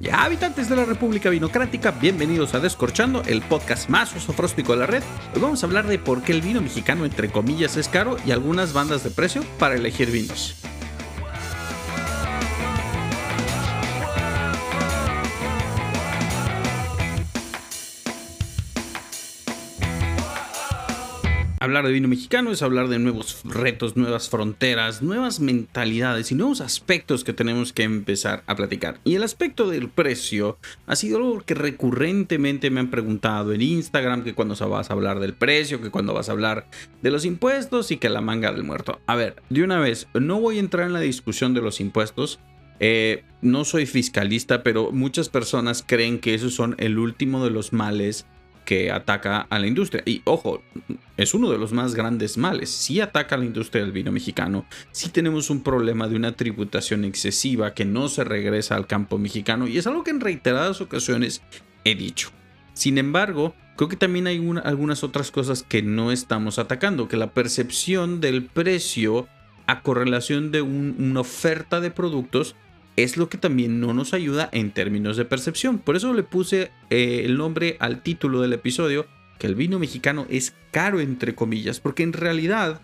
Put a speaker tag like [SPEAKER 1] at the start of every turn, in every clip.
[SPEAKER 1] Ya habitantes de la República Vinocrática, bienvenidos a Descorchando, el podcast más osofróstico de la red. Hoy vamos a hablar de por qué el vino mexicano entre comillas es caro y algunas bandas de precio para elegir vinos. Hablar de vino mexicano es hablar de nuevos retos, nuevas fronteras, nuevas mentalidades y nuevos aspectos que tenemos que empezar a platicar. Y el aspecto del precio ha sido algo que recurrentemente me han preguntado en Instagram, que cuando vas a hablar del precio, que cuando vas a hablar de los impuestos y que la manga del muerto. A ver, de una vez, no voy a entrar en la discusión de los impuestos. Eh, no soy fiscalista, pero muchas personas creen que esos son el último de los males que ataca a la industria. Y ojo, es uno de los más grandes males. Si ataca a la industria del vino mexicano, si tenemos un problema de una tributación excesiva que no se regresa al campo mexicano y es algo que en reiteradas ocasiones he dicho. Sin embargo, creo que también hay algunas otras cosas que no estamos atacando, que la percepción del precio a correlación de una oferta de productos es lo que también no nos ayuda en términos de percepción. Por eso le puse eh, el nombre al título del episodio, que el vino mexicano es caro entre comillas, porque en realidad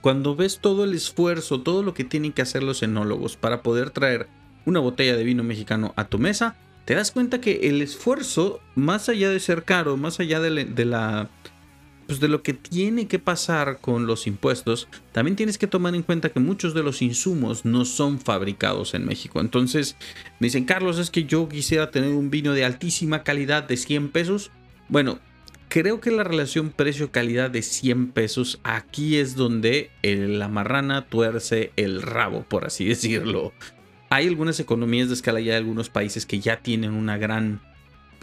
[SPEAKER 1] cuando ves todo el esfuerzo, todo lo que tienen que hacer los enólogos para poder traer una botella de vino mexicano a tu mesa, te das cuenta que el esfuerzo, más allá de ser caro, más allá de la pues de lo que tiene que pasar con los impuestos, también tienes que tomar en cuenta que muchos de los insumos no son fabricados en México. Entonces, me dicen, Carlos, es que yo quisiera tener un vino de altísima calidad de 100 pesos. Bueno, creo que la relación precio-calidad de 100 pesos, aquí es donde la marrana tuerce el rabo, por así decirlo. Hay algunas economías de escala ya de algunos países que ya tienen una gran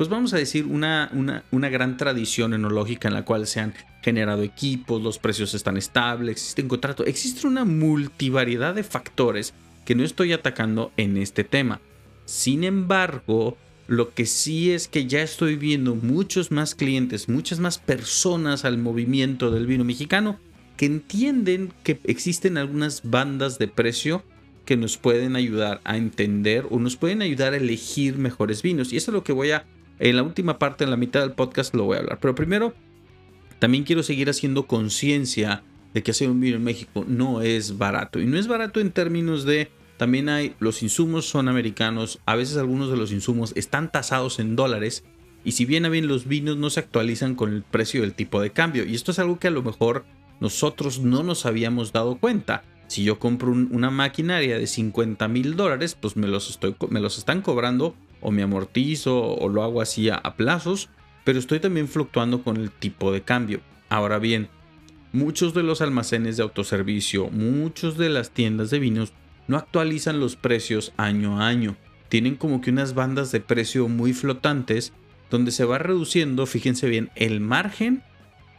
[SPEAKER 1] pues vamos a decir, una, una, gran tradición enológica en la cual se han generado equipos, los precios están estables, existen contratos, existe una multivariedad de factores que no estoy atacando en este tema. Sin embargo, lo que sí es que ya estoy viendo muchos más clientes, muchas más personas al movimiento del vino mexicano que entienden que existen algunas bandas de precio que nos pueden ayudar a entender o nos pueden ayudar a elegir mejores vinos. Y eso es lo que voy a en la última parte, en la mitad del podcast, lo voy a hablar. Pero primero, también quiero seguir haciendo conciencia de que hacer un vino en México no es barato. Y no es barato en términos de, también hay, los insumos son americanos, a veces algunos de los insumos están tasados en dólares. Y si bien a bien los vinos no se actualizan con el precio del tipo de cambio. Y esto es algo que a lo mejor nosotros no nos habíamos dado cuenta. Si yo compro una maquinaria de 50 mil dólares, pues me los, estoy, me los están cobrando o me amortizo o lo hago así a, plazos, pero estoy también fluctuando con el tipo de cambio. Ahora bien, muchos de los almacenes de autoservicio, muchos de las tiendas de vinos no actualizan los precios año a año. Tienen como que unas bandas de precio muy flotantes donde se va reduciendo, fíjense bien, el margen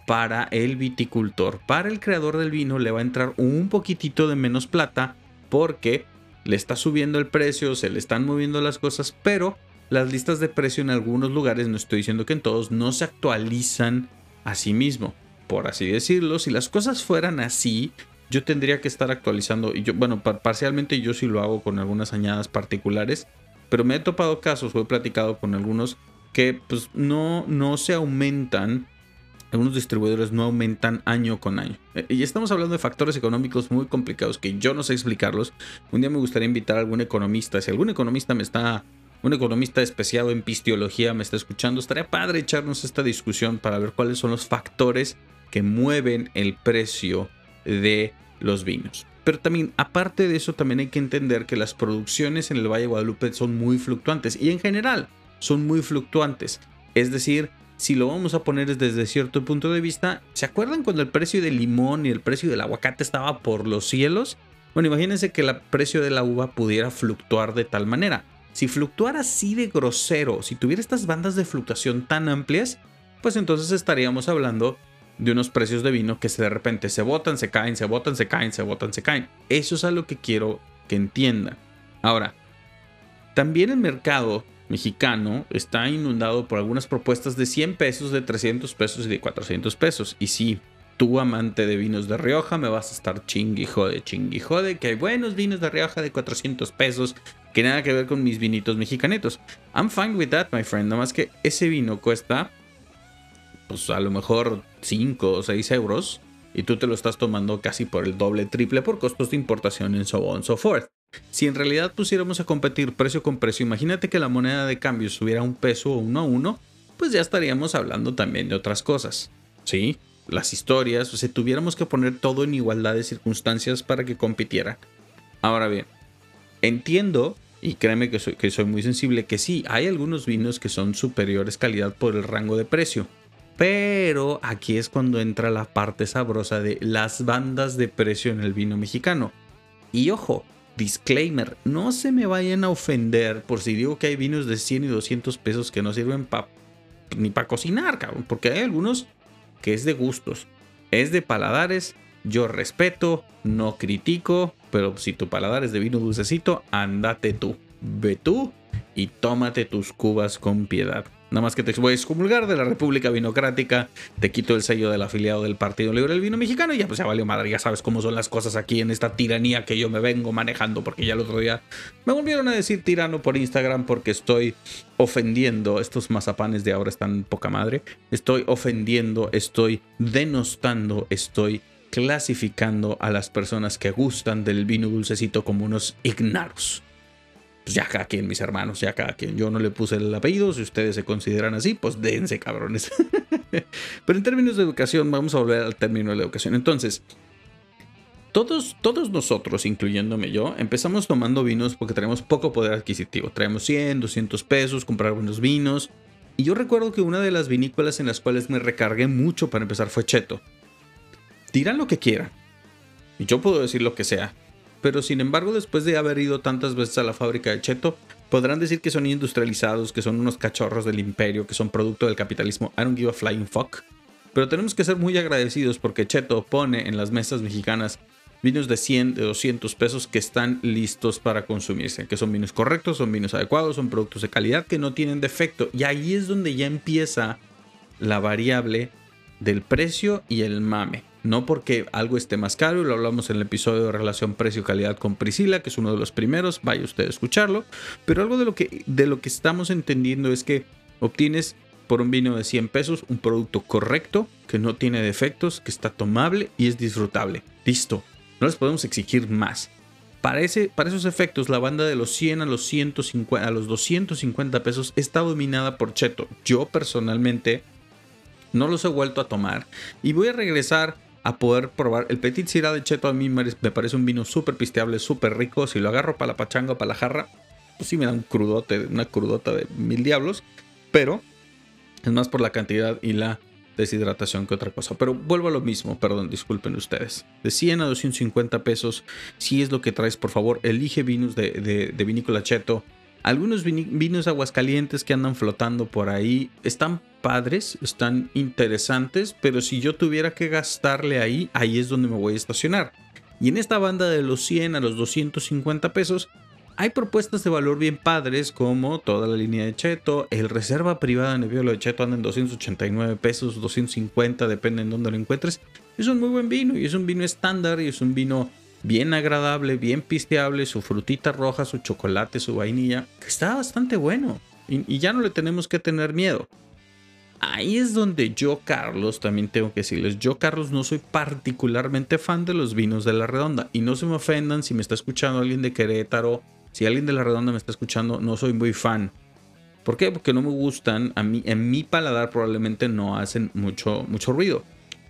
[SPEAKER 1] para el viticultor. Para el creador del vino le va a entrar un poquitito de menos plata porque le está subiendo el precio, se le están moviendo las cosas, pero las listas de precio en algunos lugares, no estoy diciendo que en todos, no se actualizan a sí mismo. Por así decirlo, si las cosas fueran así, yo tendría que estar actualizando. Y yo, bueno, parcialmente yo sí lo hago con algunas añadas particulares, pero me he topado casos, o he platicado con algunos que pues no, no se aumentan algunos distribuidores no aumentan año con año. Eh, y estamos hablando de factores económicos muy complicados que yo no sé explicarlos. Un día me gustaría invitar a algún economista. Si algún economista me está, un economista especiado en pistiología me está escuchando, estaría padre echarnos esta discusión para ver cuáles son los factores que mueven el precio de los vinos. Pero también, aparte de eso, también hay que entender que las producciones en el Valle de Guadalupe son muy fluctuantes y en general son muy fluctuantes. Es decir, si lo vamos a poner desde cierto punto de vista, ¿se acuerdan cuando el precio del limón y el precio del aguacate estaba por los cielos? Bueno, imagínense que el precio de la uva pudiera fluctuar de tal manera. Si fluctuara así de grosero, si tuviera estas bandas de fluctuación tan amplias, pues entonces estaríamos hablando de unos precios de vino que de repente se botan, se caen, se botan, se caen, se botan, se caen. Eso es algo que quiero que entiendan. Ahora, también el mercado mexicano está inundado por algunas propuestas de 100 pesos, de 300 pesos y de 400 pesos. Y si tú, amante de vinos de Rioja, me vas a estar chingui jode, chingui jode, que hay buenos vinos de Rioja de 400 pesos, que nada que ver con mis vinitos mexicanetos. I'm fine with that, my friend. Nada más que ese vino cuesta, pues a lo mejor 5 o 6 euros. Y tú te lo estás tomando casi por el doble, triple por costos de importación en so on so forth. Si en realidad pusiéramos a competir precio con precio, imagínate que la moneda de cambio subiera un peso o uno a uno, pues ya estaríamos hablando también de otras cosas. ¿Sí? Las historias, o sea, tuviéramos que poner todo en igualdad de circunstancias para que compitiera. Ahora bien, entiendo, y créeme que soy, que soy muy sensible, que sí, hay algunos vinos que son superiores calidad por el rango de precio. Pero aquí es cuando entra la parte sabrosa de las bandas de precio en el vino mexicano. Y ojo, disclaimer, no se me vayan a ofender por si digo que hay vinos de 100 y 200 pesos que no sirven ni para cocinar, cabrón, porque hay algunos que es de gustos, es de paladares, yo respeto, no critico, pero si tu paladar es de vino dulcecito, andate tú, ve tú y tómate tus cubas con piedad. Nada más que te voy a excomulgar de la República Vinocrática, te quito el sello del afiliado del Partido Libre del Vino Mexicano y ya pues ya valió madre, ya sabes cómo son las cosas aquí en esta tiranía que yo me vengo manejando, porque ya el otro día me volvieron a decir tirano por Instagram porque estoy ofendiendo, estos mazapanes de ahora están poca madre, estoy ofendiendo, estoy denostando, estoy clasificando a las personas que gustan del vino dulcecito como unos ignaros pues ya cada quien, mis hermanos, ya cada quien. Yo no le puse el apellido, si ustedes se consideran así, pues dense, cabrones. Pero en términos de educación, vamos a volver al término de la educación. Entonces, todos, todos nosotros, incluyéndome yo, empezamos tomando vinos porque tenemos poco poder adquisitivo. Traemos 100, 200 pesos, comprar buenos vinos. Y yo recuerdo que una de las vinícolas en las cuales me recargué mucho para empezar fue Cheto. Dirán lo que quieran. Y yo puedo decir lo que sea pero sin embargo después de haber ido tantas veces a la fábrica de Cheto, podrán decir que son industrializados, que son unos cachorros del imperio, que son producto del capitalismo. I don't give a flying fuck. Pero tenemos que ser muy agradecidos porque Cheto pone en las mesas mexicanas vinos de 100, de 200 pesos que están listos para consumirse, que son vinos correctos, son vinos adecuados, son productos de calidad que no tienen defecto. Y ahí es donde ya empieza la variable del precio y el mame. No porque algo esté más caro, lo hablamos en el episodio de relación precio-calidad con Priscila, que es uno de los primeros, vaya usted a escucharlo, pero algo de lo que, de lo que estamos entendiendo es que obtienes por un vino de 100 pesos un producto correcto, que no tiene defectos, que está tomable y es disfrutable. Listo, no les podemos exigir más. Para, para esos efectos, la banda de los 100 a los, 150, a los 250 pesos está dominada por Cheto. Yo personalmente no los he vuelto a tomar y voy a regresar a poder probar. El Petit Syrah de Cheto a mí me parece un vino súper pisteable, súper rico. Si lo agarro para la pachanga o para la jarra, pues sí me da un crudote, una crudota de mil diablos. Pero es más por la cantidad y la deshidratación que otra cosa. Pero vuelvo a lo mismo, perdón, disculpen ustedes. De 100 a 250 pesos, si es lo que traes, por favor, elige vinos de, de, de vinícola Cheto algunos vinos aguascalientes que andan flotando por ahí están padres, están interesantes, pero si yo tuviera que gastarle ahí, ahí es donde me voy a estacionar. Y en esta banda de los 100 a los 250 pesos, hay propuestas de valor bien padres como toda la línea de Cheto, el reserva privada en el de Cheto anda en 289 pesos, 250, depende en dónde lo encuentres. Es un muy buen vino y es un vino estándar y es un vino bien agradable, bien pisteable, su frutita roja, su chocolate, su vainilla, que está bastante bueno. Y, ya no le tenemos que tener miedo. Ahí es donde yo, Carlos, también tengo que decirles, yo, Carlos, no soy particularmente fan de los vinos de la redonda. Y no se me ofendan si me está escuchando alguien de Querétaro, si alguien de la redonda me está escuchando, no soy muy fan. ¿Por qué? Porque no me gustan, a mí, en mi paladar probablemente no hacen mucho, mucho ruido.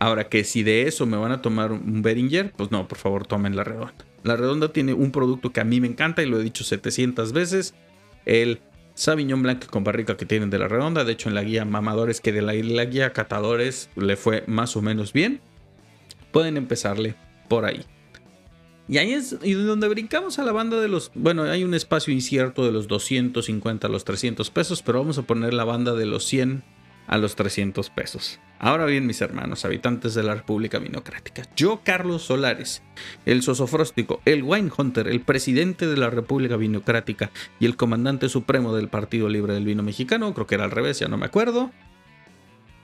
[SPEAKER 1] Ahora que si de eso me van a tomar un Beringer, pues no, por favor tomen la redonda. La redonda tiene un producto que a mí me encanta y lo he dicho 700 veces. El Sauvignon Blanc con barrica que tienen de la redonda. De hecho, en la guía mamadores que de la, la guía catadores le fue más o menos bien. Pueden empezarle por ahí. Y ahí es donde brincamos a la banda de los... Bueno, hay un espacio incierto de los 250 a los 300 pesos, pero vamos a poner la banda de los 100 a los 300 pesos. Ahora bien, mis hermanos, habitantes de la República Vinocrática, yo, Carlos Solares, el sosofróstico, el Wine Hunter, el presidente de la República Vinocrática y el comandante supremo del Partido Libre del Vino Mexicano, creo que era al revés, ya no me acuerdo,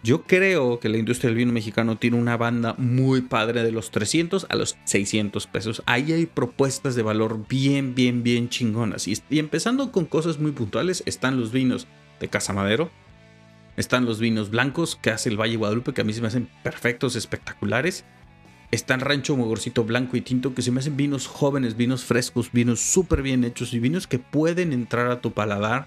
[SPEAKER 1] Yo creo que la industria del vino mexicano tiene una banda muy padre de los 300 a los 600 pesos. Ahí hay propuestas de valor bien, bien, bien chingonas. Y, y empezando con cosas muy puntuales, están los vinos de Casa Madero. Están los vinos blancos que hace el Valle Guadalupe, que a mí se me hacen perfectos, espectaculares. Están Rancho Mogorcito Blanco y Tinto, que se me hacen vinos jóvenes, vinos frescos, vinos súper bien hechos y vinos que pueden entrar a tu paladar.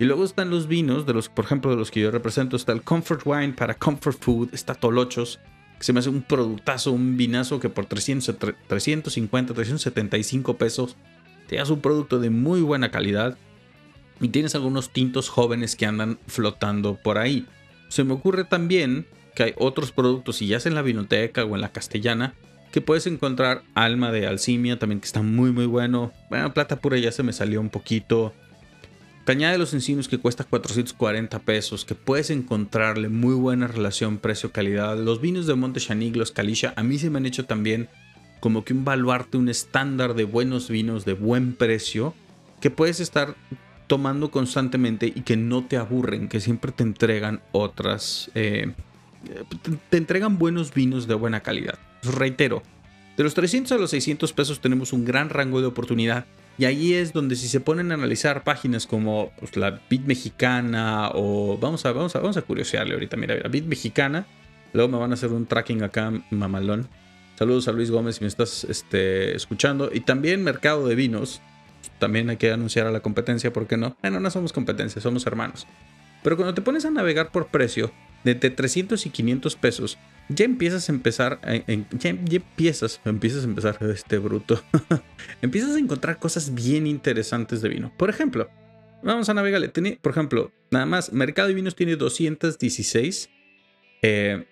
[SPEAKER 1] Y luego están los vinos, de los, por ejemplo, de los que yo represento, está el Comfort Wine para Comfort Food, está Tolochos, que se me hace un productazo, un vinazo que por 300, 350, 375 pesos te das un producto de muy buena calidad y tienes algunos tintos jóvenes que andan flotando por ahí. Se me ocurre también que hay otros productos, si ya es en la vinoteca o en la castellana, que puedes encontrar Alma de Alcimia también, que está muy muy bueno. Bueno, Plata Pura ya se me salió un poquito. Cañada de los Encinos que cuesta 440 pesos, que puedes encontrarle muy buena relación precio-calidad. Los vinos de Monte Chanig, los Calicia, a mí se me han hecho también como que un baluarte, un estándar de buenos vinos de buen precio que puedes estar tomando constantemente y que no te aburren, que siempre te entregan otras, eh, te entregan buenos vinos de buena calidad. reitero, de los 300 a los 600 pesos tenemos un gran rango de oportunidad y ahí es donde si se ponen a analizar páginas como pues, la Bit Mexicana o vamos a, vamos a, vamos a curiosearle ahorita, mira, la Bit Mexicana, luego me van a hacer un tracking acá, mamalón. Saludos a Luis Gómez si me estás este, escuchando. Y también Mercado de Vinos. También hay que anunciar a la competencia, ¿por qué no? Bueno, no somos competencia, somos hermanos. Pero cuando te pones a navegar por precio, de 300 y 500 pesos, ya empiezas a empezar, ya, empiezas, empiezas a empezar este bruto, empiezas a encontrar cosas bien interesantes de vino. Por ejemplo, vamos a navegarle, tiene, por ejemplo, nada más, Mercado de Vinos tiene 216 eh,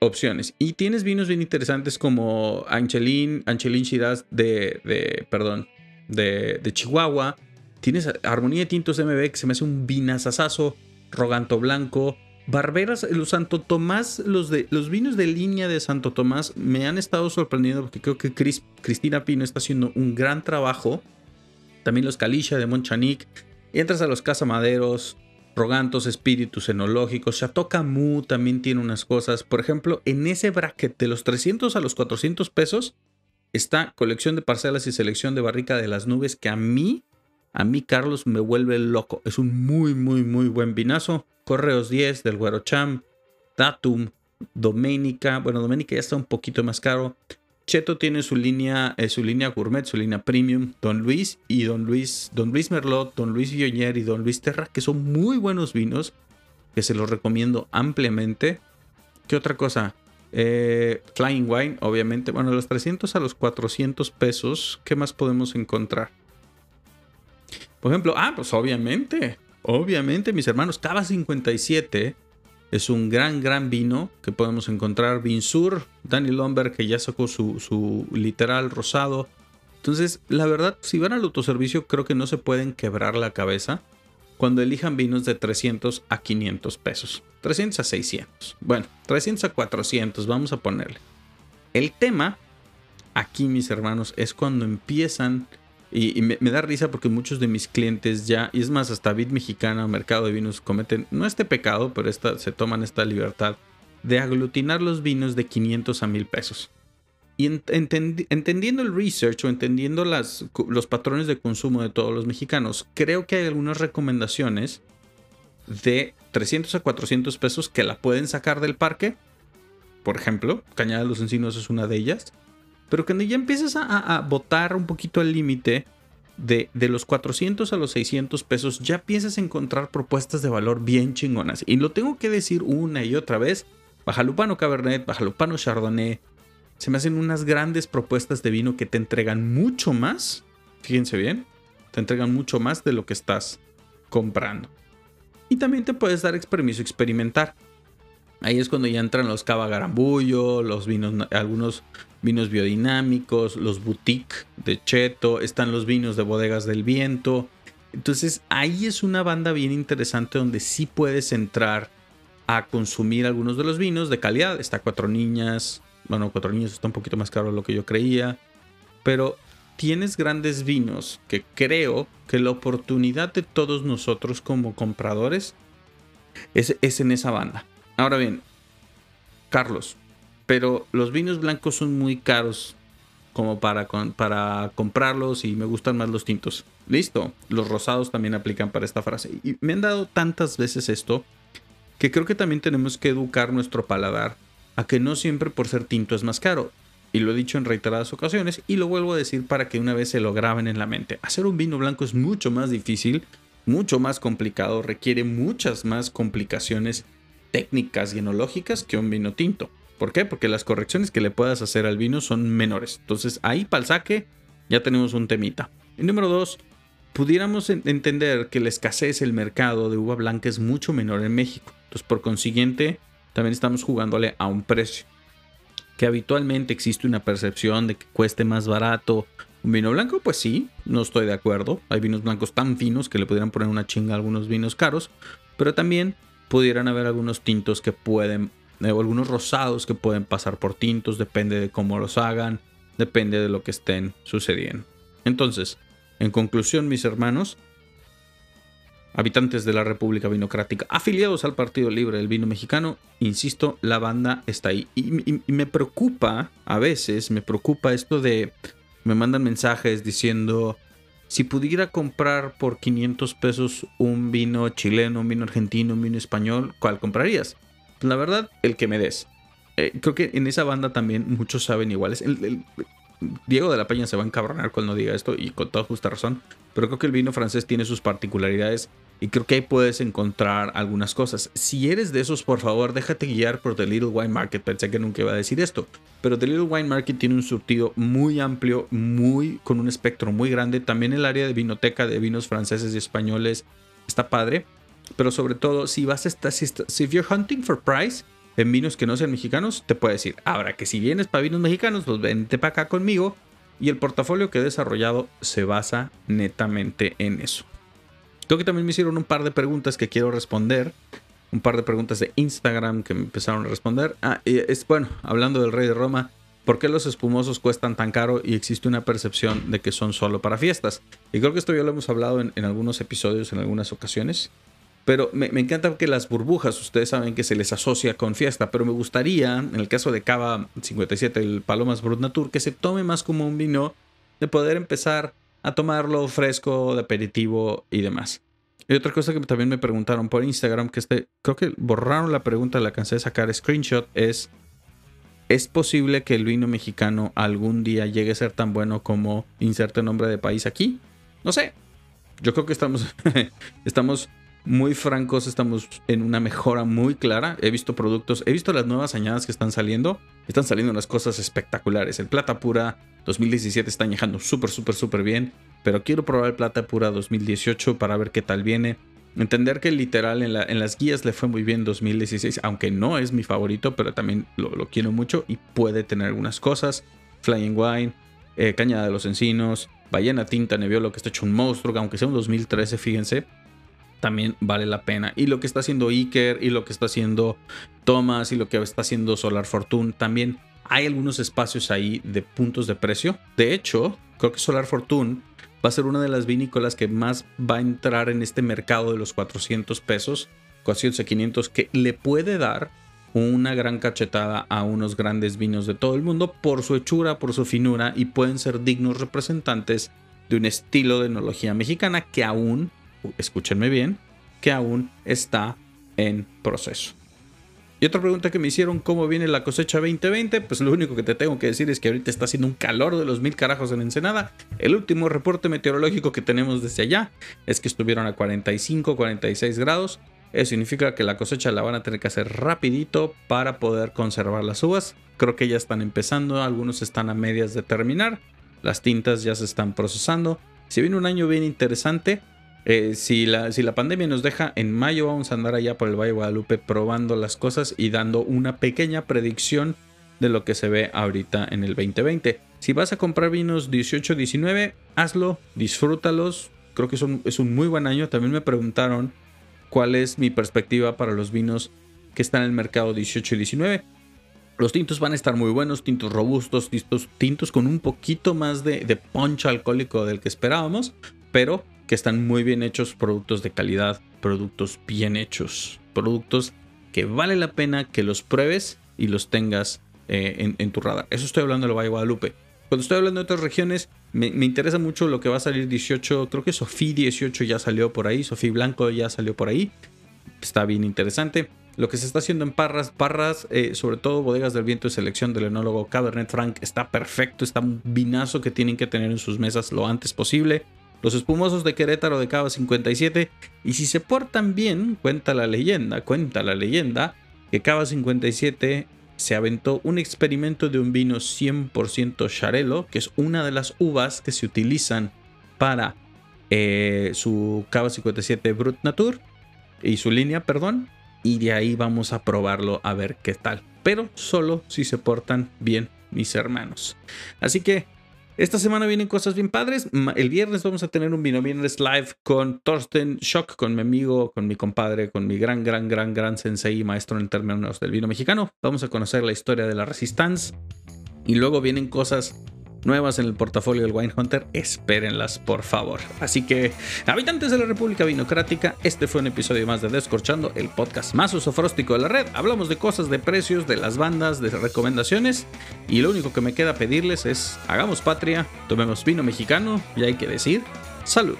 [SPEAKER 1] opciones y tienes vinos bien interesantes como Anchelín, Anchelín Shiraz de, de perdón, de, Chihuahua, tienes Armonía de Tintos MB que se me hace un vinazazazo, Roganto Blanco, Barberas, los Santo Tomás, los, de, los vinos de línea de Santo Tomás me han estado sorprendiendo porque creo que Cristina Pino está haciendo un gran trabajo. También los Calicia de Monchanic. Entras a los Casamaderos, Rogantos, Espíritus Enológicos. Chateau Camus también tiene unas cosas. Por ejemplo, en ese bracket de los 300 a los 400 pesos está colección de parcelas y selección de barrica de las nubes que a mí a mí, Carlos, me vuelve loco. Es un muy, muy, muy buen vinazo. Correos 10 del Cham, Datum, Doménica. Bueno, Doménica ya está un poquito más caro. Cheto tiene su línea, eh, su línea gourmet, su línea premium, Don Luis y Don Luis, Don Luis Merlot, Don Luis Villonier y Don Luis Terra, que son muy buenos vinos, que se los recomiendo ampliamente. ¿Qué otra cosa? Eh, Flying Wine, obviamente. Bueno, de los 300 a los 400 pesos, ¿qué más podemos encontrar? Por ejemplo, ah, pues obviamente, obviamente, mis hermanos, Cava 57 es un gran, gran vino que podemos encontrar. Vinsur, Danny Lomberg, que ya sacó su, su literal rosado. Entonces, la verdad, si van al autoservicio, creo que no se pueden quebrar la cabeza cuando elijan vinos de 300 a 500 pesos. 300 a 600. Bueno, 300 a 400, vamos a ponerle. El tema aquí, mis hermanos, es cuando empiezan y, me, da risa porque muchos de mis clientes ya, y es más, hasta Bit Mexicana, Mercado de Vinos, cometen no este pecado, pero esta, se toman esta libertad de aglutinar los vinos de 500 a 1000 pesos. Y entendiendo el research o entendiendo los patrones de consumo de todos los mexicanos, creo que hay algunas recomendaciones de 300 a 400 pesos que la pueden sacar del parque. Por ejemplo, Cañada de los Encinos es una de ellas. Pero cuando ya empiezas a, botar un poquito el límite de, de, los 400 a los 600 pesos, ya empiezas a encontrar propuestas de valor bien chingonas. Y lo tengo que decir una y otra vez. Bajalupano Cabernet, Bajalupano Chardonnay. Se me hacen unas grandes propuestas de vino que te entregan mucho más. Fíjense bien. Te entregan mucho más de lo que estás comprando. Y también te puedes dar permiso experimentar. Ahí es cuando ya entran los cava garambullo, los vinos, algunos vinos biodinámicos, los boutique de Cheto, están los vinos de bodegas del viento. Entonces ahí es una banda bien interesante donde sí puedes entrar a consumir algunos de los vinos de calidad. Está Cuatro Niñas, bueno, Cuatro Niñas está un poquito más caro de lo que yo creía, pero tienes grandes vinos que creo que la oportunidad de todos nosotros como compradores es, es en esa banda. Ahora bien, Carlos, pero los vinos blancos son muy caros como para, para comprarlos y me gustan más los tintos. Listo, los rosados también aplican para esta frase. Y me han dado tantas veces esto que creo que también tenemos que educar nuestro paladar a que no siempre por ser tinto es más caro. Y lo he dicho en reiteradas ocasiones y lo vuelvo a decir para que una vez se lo graben en la mente. Hacer un vino blanco es mucho más difícil, mucho más complicado, requiere muchas más complicaciones técnicas y enológicas que un vino tinto. ¿Por qué? Porque las correcciones que le puedas hacer al vino son menores. Entonces ahí para el saque ya tenemos un temita. Y número dos, pudiéramos entender que la escasez, el mercado de uva blanca es mucho menor en México. Entonces por consiguiente también estamos jugándole a un precio que habitualmente existe una percepción de que cueste más barato un vino blanco, pues sí, no estoy de acuerdo. Hay vinos blancos tan finos que le pudieran poner una chinga a algunos vinos caros, pero también pudieran haber algunos tintos que pueden, eh, o algunos rosados que pueden pasar por tintos, depende de cómo los hagan, depende de lo que estén sucediendo. Entonces, en conclusión, mis hermanos, habitantes de la República Vinocrática, afiliados al Partido Libre del Vino Mexicano, insisto, la banda está ahí. Y, me preocupa, a veces, me preocupa esto de, me mandan mensajes diciendo, si pudiera comprar por 500 pesos un vino chileno, un vino argentino, un vino español, ¿cuál comprarías? La verdad, el que me des. Eh, creo que en esa banda también muchos saben iguales. Diego de la Peña se va a encabronar cuando diga esto y con toda justa razón, pero creo que el vino francés tiene sus particularidades y creo que ahí puedes encontrar algunas cosas. Si eres de esos, por favor, déjate guiar por The Little Wine Market. Pensé que nunca iba a decir esto. Pero The Little Wine Market tiene un surtido muy amplio, muy con un espectro muy grande. También el área de vinoteca de vinos franceses y españoles está padre. Pero sobre todo, si vas a estar, si, si you're hunting for price en vinos que no sean mexicanos, te puedo decir. Ahora que si vienes para vinos mexicanos, pues vente para acá conmigo. Y el portafolio que he desarrollado se basa netamente en eso. Creo que también me hicieron un par de preguntas que quiero responder. Un par de preguntas de Instagram que me empezaron a responder. Ah, es bueno, hablando del rey de Roma, ¿por qué los espumosos cuestan tan caro y existe una percepción de que son solo para fiestas? Y creo que esto ya lo hemos hablado en, algunos episodios, en algunas ocasiones. Pero me, encanta que las burbujas, ustedes saben que se les asocia con fiesta, pero me gustaría, en el caso de Cava 57, el Palomas Brut Natur, que se tome más como un vino, de poder empezar a tomarlo fresco, de aperitivo y demás. Y otra cosa que también me preguntaron por Instagram, que este, creo que borraron la pregunta, la cansé de sacar screenshot, es, ¿es posible que el vino mexicano algún día llegue a ser tan bueno como inserte nombre de país aquí? No sé. Yo creo que estamos, estamos muy francos, estamos en una mejora muy clara. He visto productos, he visto las nuevas añadas que están saliendo. Están saliendo unas cosas espectaculares. El Plata Pura 2017 está añejando súper, súper, súper bien. Pero quiero probar el Plata Pura 2018 para ver qué tal viene. Entender que literal en, las guías le fue muy bien 2016, aunque no es mi favorito, pero también lo, quiero mucho y puede tener algunas cosas. Flying Wine, eh, Cañada de los Encinos, Ballena Tinta Nebbiolo, que está hecho un monstruo, aunque sea un 2013, fíjense también vale la pena. Y lo que está haciendo Iker y lo que está haciendo Thomas y lo que está haciendo Solar Fortune también hay algunos espacios ahí de puntos de precio. De hecho, creo que Solar Fortune va a ser una de las vinícolas que más va a entrar en este mercado de los 400 pesos, 400 a 500, que le puede dar una gran cachetada a unos grandes vinos de todo el mundo por su hechura, por su finura y pueden ser dignos representantes de un estilo de enología mexicana que aún escúchenme bien, que aún está en proceso. Y otra pregunta que me hicieron, ¿cómo viene la cosecha 2020? Pues lo único que te tengo que decir es que ahorita está haciendo un calor de los mil carajos en Ensenada. El último reporte meteorológico que tenemos desde allá es que estuvieron a 45, 46 grados. Eso significa que la cosecha la van a tener que hacer rapidito para poder conservar las uvas. Creo que ya están empezando, algunos están a medias de terminar. Las tintas ya se están procesando. Si viene un año bien interesante, eh, si, la, si la pandemia nos deja en mayo, vamos a andar allá por el Valle Guadalupe probando las cosas y dando una pequeña predicción de lo que se ve ahorita en el 2020. Si vas a comprar vinos 18-19, hazlo, disfrútalos. Creo que es un muy buen año. También me preguntaron cuál es mi perspectiva para los vinos que están en el mercado 18-19. Los tintos van a estar muy buenos, tintos robustos, tintos, tintos con un poquito más de, de punch alcohólico del que esperábamos, pero que están muy bien hechos, productos de calidad, productos bien hechos, productos que vale la pena que los pruebes y los tengas eh, en, tu radar. Eso estoy hablando de lo Valle Guadalupe. Cuando estoy hablando de otras regiones, me, interesa mucho lo que va a salir 18. Creo que Sofía 18 ya salió por ahí. Sofía Blanco ya salió por ahí. Está bien interesante. Lo que se está haciendo en Parras, Parras, eh, sobre todo bodegas del viento de selección del enólogo Cabernet Franc, está perfecto, está un vinazo que tienen que tener en sus mesas lo antes posible. Los espumosos de Querétaro de Cava 57, y si se portan bien, cuenta la leyenda, cuenta la leyenda, que Cava 57 se aventó un experimento de un vino 100% Charelo, que es una de las uvas que se utilizan para eh, su Cava 57 Brut Nature y su línea, perdón, y de ahí vamos a probarlo a ver qué tal. Pero solo si se portan bien mis hermanos. Así que esta semana vienen cosas bien padres. El viernes vamos a tener un vino viernes live con Thorsten Schock, con mi amigo, con mi compadre, con mi gran, gran, gran, gran sensei y maestro en términos del vino mexicano. Vamos a conocer la historia de la Resistance. Y luego vienen cosas nuevas en el portafolio del Wine Hunter, espérenlas por favor. Así que, habitantes de la República Vinocrática, este fue un episodio más de Descorchando, el podcast más usofróstico de la red. Hablamos de cosas, de precios, de las bandas, de recomendaciones. Y lo único que me queda pedirles es, hagamos patria, tomemos vino mexicano y hay que decir, salud.